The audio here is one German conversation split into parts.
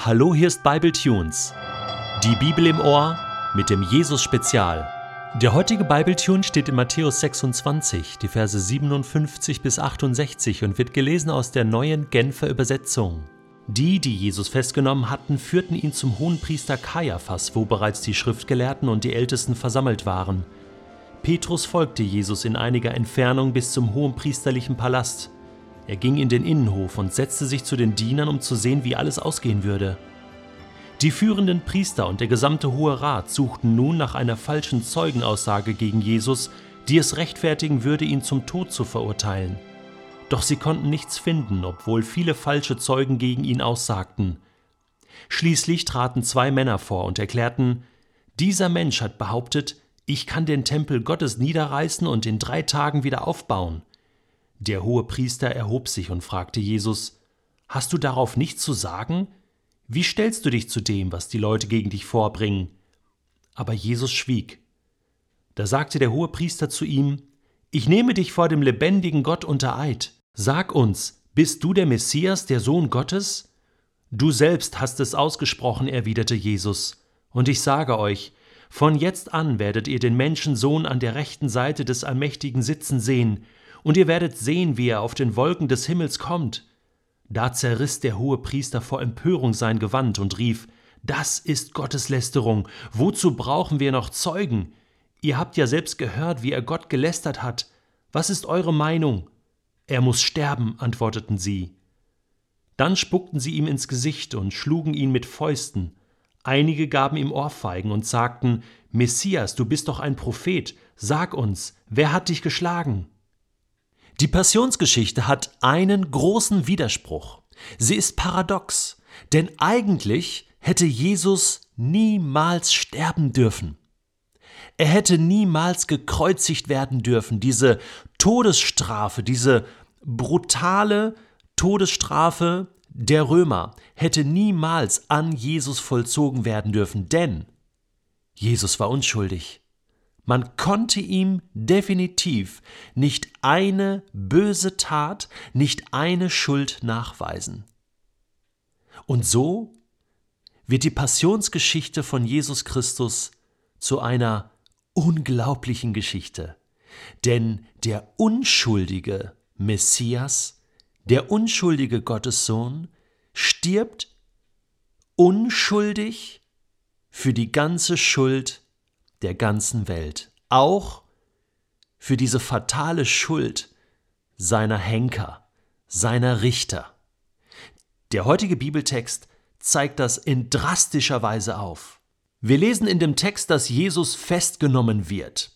Hallo, hier ist Bible Tunes. Die Bibel im Ohr mit dem Jesus Spezial. Der heutige Bible Tune steht in Matthäus 26, die Verse 57 bis 68 und wird gelesen aus der neuen Genfer Übersetzung. Die, die Jesus festgenommen hatten, führten ihn zum Hohenpriester Kaiaphas, wo bereits die Schriftgelehrten und die Ältesten versammelt waren. Petrus folgte Jesus in einiger Entfernung bis zum hohenpriesterlichen Palast. Er ging in den Innenhof und setzte sich zu den Dienern, um zu sehen, wie alles ausgehen würde. Die führenden Priester und der gesamte Hohe Rat suchten nun nach einer falschen Zeugenaussage gegen Jesus, die es rechtfertigen würde, ihn zum Tod zu verurteilen. Doch sie konnten nichts finden, obwohl viele falsche Zeugen gegen ihn aussagten. Schließlich traten zwei Männer vor und erklärten, dieser Mensch hat behauptet, ich kann den Tempel Gottes niederreißen und in drei Tagen wieder aufbauen. Der hohe Priester erhob sich und fragte Jesus, Hast du darauf nichts zu sagen? Wie stellst du dich zu dem, was die Leute gegen dich vorbringen? Aber Jesus schwieg. Da sagte der hohe Priester zu ihm, Ich nehme dich vor dem lebendigen Gott unter Eid. Sag uns, bist du der Messias, der Sohn Gottes? Du selbst hast es ausgesprochen, erwiderte Jesus. Und ich sage euch, von jetzt an werdet ihr den Menschensohn an der rechten Seite des Allmächtigen sitzen sehen, und ihr werdet sehen, wie er auf den Wolken des Himmels kommt. Da zerriss der hohe Priester vor Empörung sein Gewand und rief Das ist Gotteslästerung. Wozu brauchen wir noch Zeugen? Ihr habt ja selbst gehört, wie er Gott gelästert hat. Was ist eure Meinung? Er muss sterben, antworteten sie. Dann spuckten sie ihm ins Gesicht und schlugen ihn mit Fäusten. Einige gaben ihm Ohrfeigen und sagten Messias, du bist doch ein Prophet, sag uns, wer hat dich geschlagen? Die Passionsgeschichte hat einen großen Widerspruch. Sie ist paradox, denn eigentlich hätte Jesus niemals sterben dürfen. Er hätte niemals gekreuzigt werden dürfen. Diese Todesstrafe, diese brutale Todesstrafe der Römer hätte niemals an Jesus vollzogen werden dürfen, denn Jesus war unschuldig. Man konnte ihm definitiv nicht eine böse Tat, nicht eine Schuld nachweisen. Und so wird die Passionsgeschichte von Jesus Christus zu einer unglaublichen Geschichte. Denn der unschuldige Messias, der unschuldige Gottessohn, stirbt unschuldig für die ganze Schuld der ganzen Welt, auch für diese fatale Schuld seiner Henker, seiner Richter. Der heutige Bibeltext zeigt das in drastischer Weise auf. Wir lesen in dem Text, dass Jesus festgenommen wird.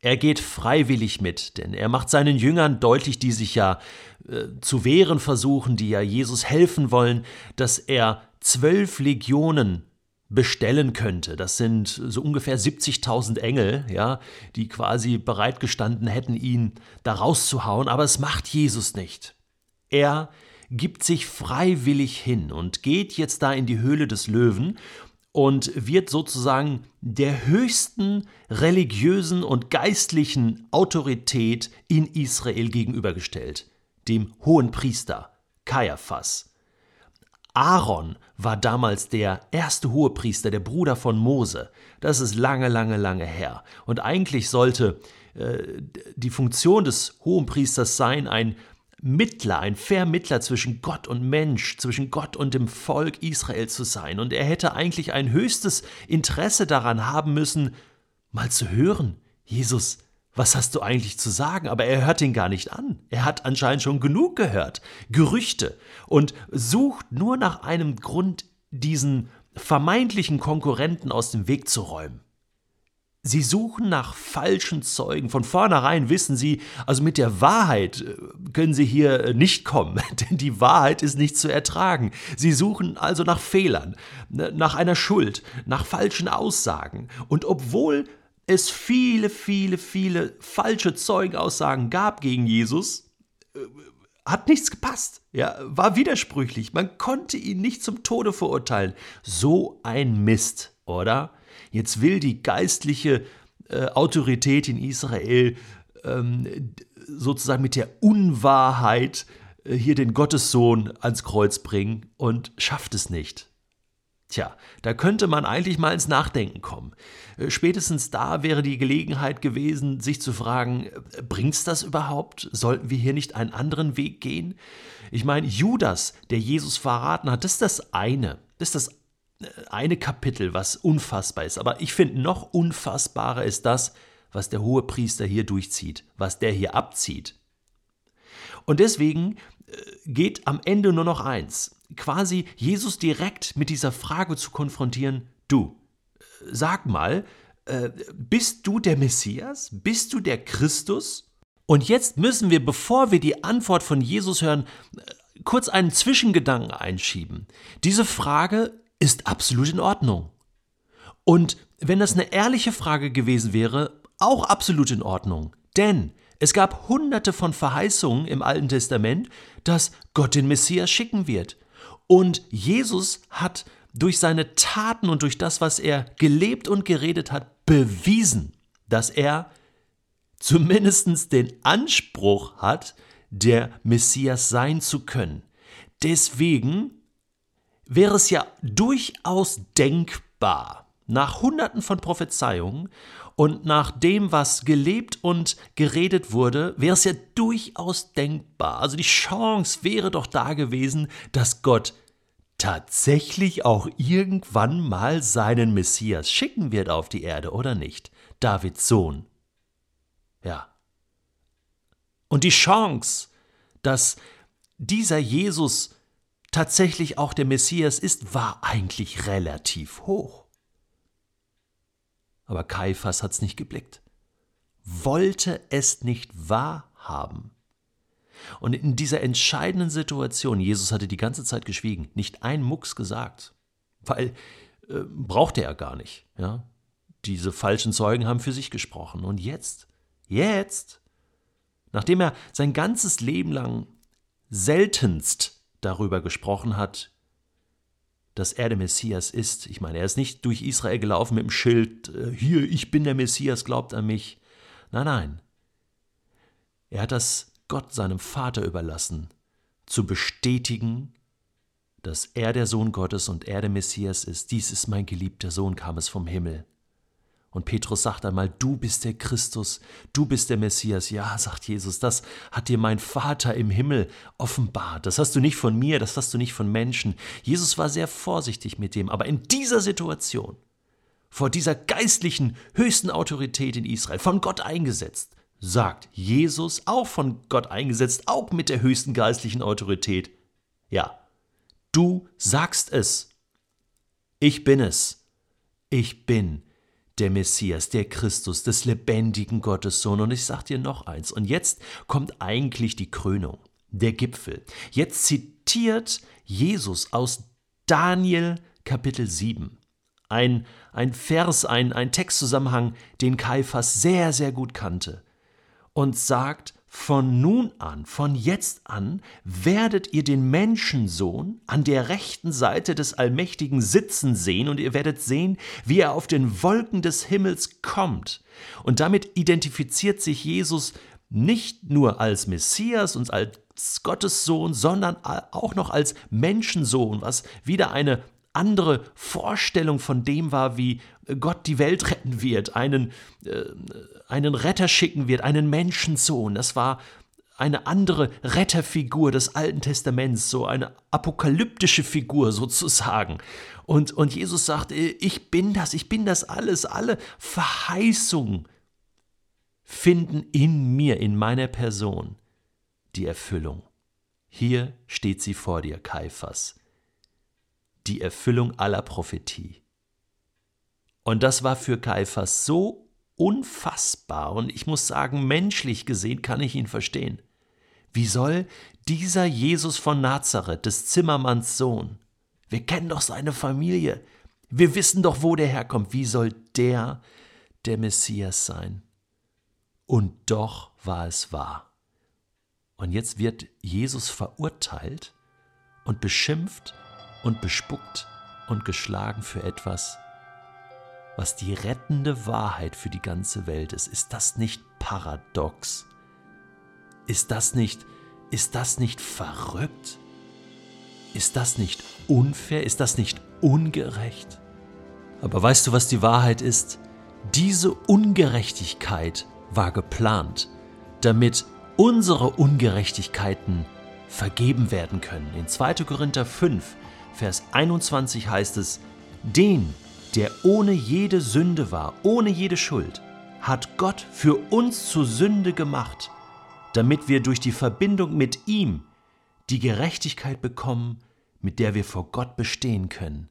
Er geht freiwillig mit, denn er macht seinen Jüngern deutlich, die sich ja äh, zu wehren versuchen, die ja Jesus helfen wollen, dass er zwölf Legionen bestellen könnte. Das sind so ungefähr 70.000 Engel, ja, die quasi bereitgestanden hätten, ihn da rauszuhauen, aber es macht Jesus nicht. Er gibt sich freiwillig hin und geht jetzt da in die Höhle des Löwen und wird sozusagen der höchsten religiösen und geistlichen Autorität in Israel gegenübergestellt, dem hohen Priester Kaiaphas. Aaron war damals der erste Hohepriester, der Bruder von Mose. Das ist lange, lange, lange her. Und eigentlich sollte äh, die Funktion des Hohenpriesters sein, ein Mittler, ein Vermittler zwischen Gott und Mensch, zwischen Gott und dem Volk Israel zu sein. Und er hätte eigentlich ein höchstes Interesse daran haben müssen, mal zu hören, Jesus, was hast du eigentlich zu sagen? Aber er hört ihn gar nicht an. Er hat anscheinend schon genug gehört. Gerüchte. Und sucht nur nach einem Grund, diesen vermeintlichen Konkurrenten aus dem Weg zu räumen. Sie suchen nach falschen Zeugen. Von vornherein wissen sie, also mit der Wahrheit äh, können sie hier äh, nicht kommen, denn die Wahrheit ist nicht zu ertragen. Sie suchen also nach Fehlern, nach einer Schuld, nach falschen Aussagen. Und obwohl es viele, viele, viele falsche Zeugenaussagen gab gegen Jesus, äh, hat nichts gepasst. Ja, war widersprüchlich. Man konnte ihn nicht zum Tode verurteilen. So ein Mist, oder? Jetzt will die geistliche äh, Autorität in Israel ähm, sozusagen mit der Unwahrheit äh, hier den Gottessohn ans Kreuz bringen und schafft es nicht. Tja, da könnte man eigentlich mal ins Nachdenken kommen. Äh, spätestens da wäre die Gelegenheit gewesen, sich zu fragen, äh, bringt's das überhaupt? Sollten wir hier nicht einen anderen Weg gehen? Ich meine, Judas, der Jesus verraten hat, das ist das eine. Das ist das äh, eine Kapitel, was unfassbar ist. Aber ich finde, noch unfassbarer ist das, was der hohe Priester hier durchzieht, was der hier abzieht. Und deswegen geht am Ende nur noch eins quasi Jesus direkt mit dieser Frage zu konfrontieren, du, sag mal, äh, bist du der Messias? Bist du der Christus? Und jetzt müssen wir, bevor wir die Antwort von Jesus hören, äh, kurz einen Zwischengedanken einschieben. Diese Frage ist absolut in Ordnung. Und wenn das eine ehrliche Frage gewesen wäre, auch absolut in Ordnung. Denn es gab hunderte von Verheißungen im Alten Testament, dass Gott den Messias schicken wird. Und Jesus hat durch seine Taten und durch das, was er gelebt und geredet hat, bewiesen, dass er zumindest den Anspruch hat, der Messias sein zu können. Deswegen wäre es ja durchaus denkbar, nach Hunderten von Prophezeiungen und nach dem, was gelebt und geredet wurde, wäre es ja durchaus denkbar. Also die Chance wäre doch da gewesen, dass Gott tatsächlich auch irgendwann mal seinen Messias schicken wird auf die Erde, oder nicht? Davids Sohn. Ja. Und die Chance, dass dieser Jesus tatsächlich auch der Messias ist, war eigentlich relativ hoch. Aber Kaiphas hat's nicht geblickt, wollte es nicht wahrhaben. Und in dieser entscheidenden Situation, Jesus hatte die ganze Zeit geschwiegen, nicht ein Mucks gesagt, weil äh, brauchte er gar nicht. Ja? Diese falschen Zeugen haben für sich gesprochen. Und jetzt, jetzt, nachdem er sein ganzes Leben lang seltenst darüber gesprochen hat, dass er der Messias ist. Ich meine, er ist nicht durch Israel gelaufen mit dem Schild, äh, hier, ich bin der Messias, glaubt an mich. Nein, nein. Er hat das Gott seinem Vater überlassen, zu bestätigen, dass er der Sohn Gottes und er der Messias ist. Dies ist mein geliebter Sohn, kam es vom Himmel. Und Petrus sagt einmal, du bist der Christus, du bist der Messias. Ja, sagt Jesus, das hat dir mein Vater im Himmel offenbart. Das hast du nicht von mir, das hast du nicht von Menschen. Jesus war sehr vorsichtig mit dem, aber in dieser Situation, vor dieser geistlichen höchsten Autorität in Israel, von Gott eingesetzt, sagt Jesus, auch von Gott eingesetzt, auch mit der höchsten geistlichen Autorität. Ja, du sagst es. Ich bin es. Ich bin der Messias, der Christus, des lebendigen Gottes Sohn. Und ich sage dir noch eins. Und jetzt kommt eigentlich die Krönung, der Gipfel. Jetzt zitiert Jesus aus Daniel Kapitel 7. Ein, ein Vers, ein, ein Textzusammenhang, den Kaiphas sehr, sehr gut kannte und sagt, von nun an, von jetzt an, werdet ihr den Menschensohn an der rechten Seite des Allmächtigen sitzen sehen und ihr werdet sehen, wie er auf den Wolken des Himmels kommt. Und damit identifiziert sich Jesus nicht nur als Messias und als Gottes Sohn, sondern auch noch als Menschensohn, was wieder eine andere Vorstellung von dem war, wie Gott die Welt retten wird, einen, äh, einen Retter schicken wird, einen Menschensohn. Das war eine andere Retterfigur des Alten Testaments, so eine apokalyptische Figur sozusagen. Und, und Jesus sagt, äh, ich bin das, ich bin das alles, alle Verheißungen finden in mir, in meiner Person die Erfüllung. Hier steht sie vor dir, Kaiphas die Erfüllung aller Prophetie. Und das war für Kaiphas so unfassbar und ich muss sagen, menschlich gesehen kann ich ihn verstehen. Wie soll dieser Jesus von Nazareth, des Zimmermanns Sohn, wir kennen doch seine Familie, wir wissen doch, wo der herkommt, wie soll der der Messias sein? Und doch war es wahr. Und jetzt wird Jesus verurteilt und beschimpft und bespuckt und geschlagen für etwas, was die rettende Wahrheit für die ganze Welt ist. Ist das nicht paradox? Ist das nicht, ist das nicht verrückt? Ist das nicht unfair? Ist das nicht ungerecht. Aber weißt du, was die Wahrheit ist? Diese Ungerechtigkeit war geplant, damit unsere Ungerechtigkeiten vergeben werden können. In 2. Korinther 5, Vers 21 heißt es, den, der ohne jede Sünde war, ohne jede Schuld, hat Gott für uns zur Sünde gemacht, damit wir durch die Verbindung mit ihm die Gerechtigkeit bekommen, mit der wir vor Gott bestehen können.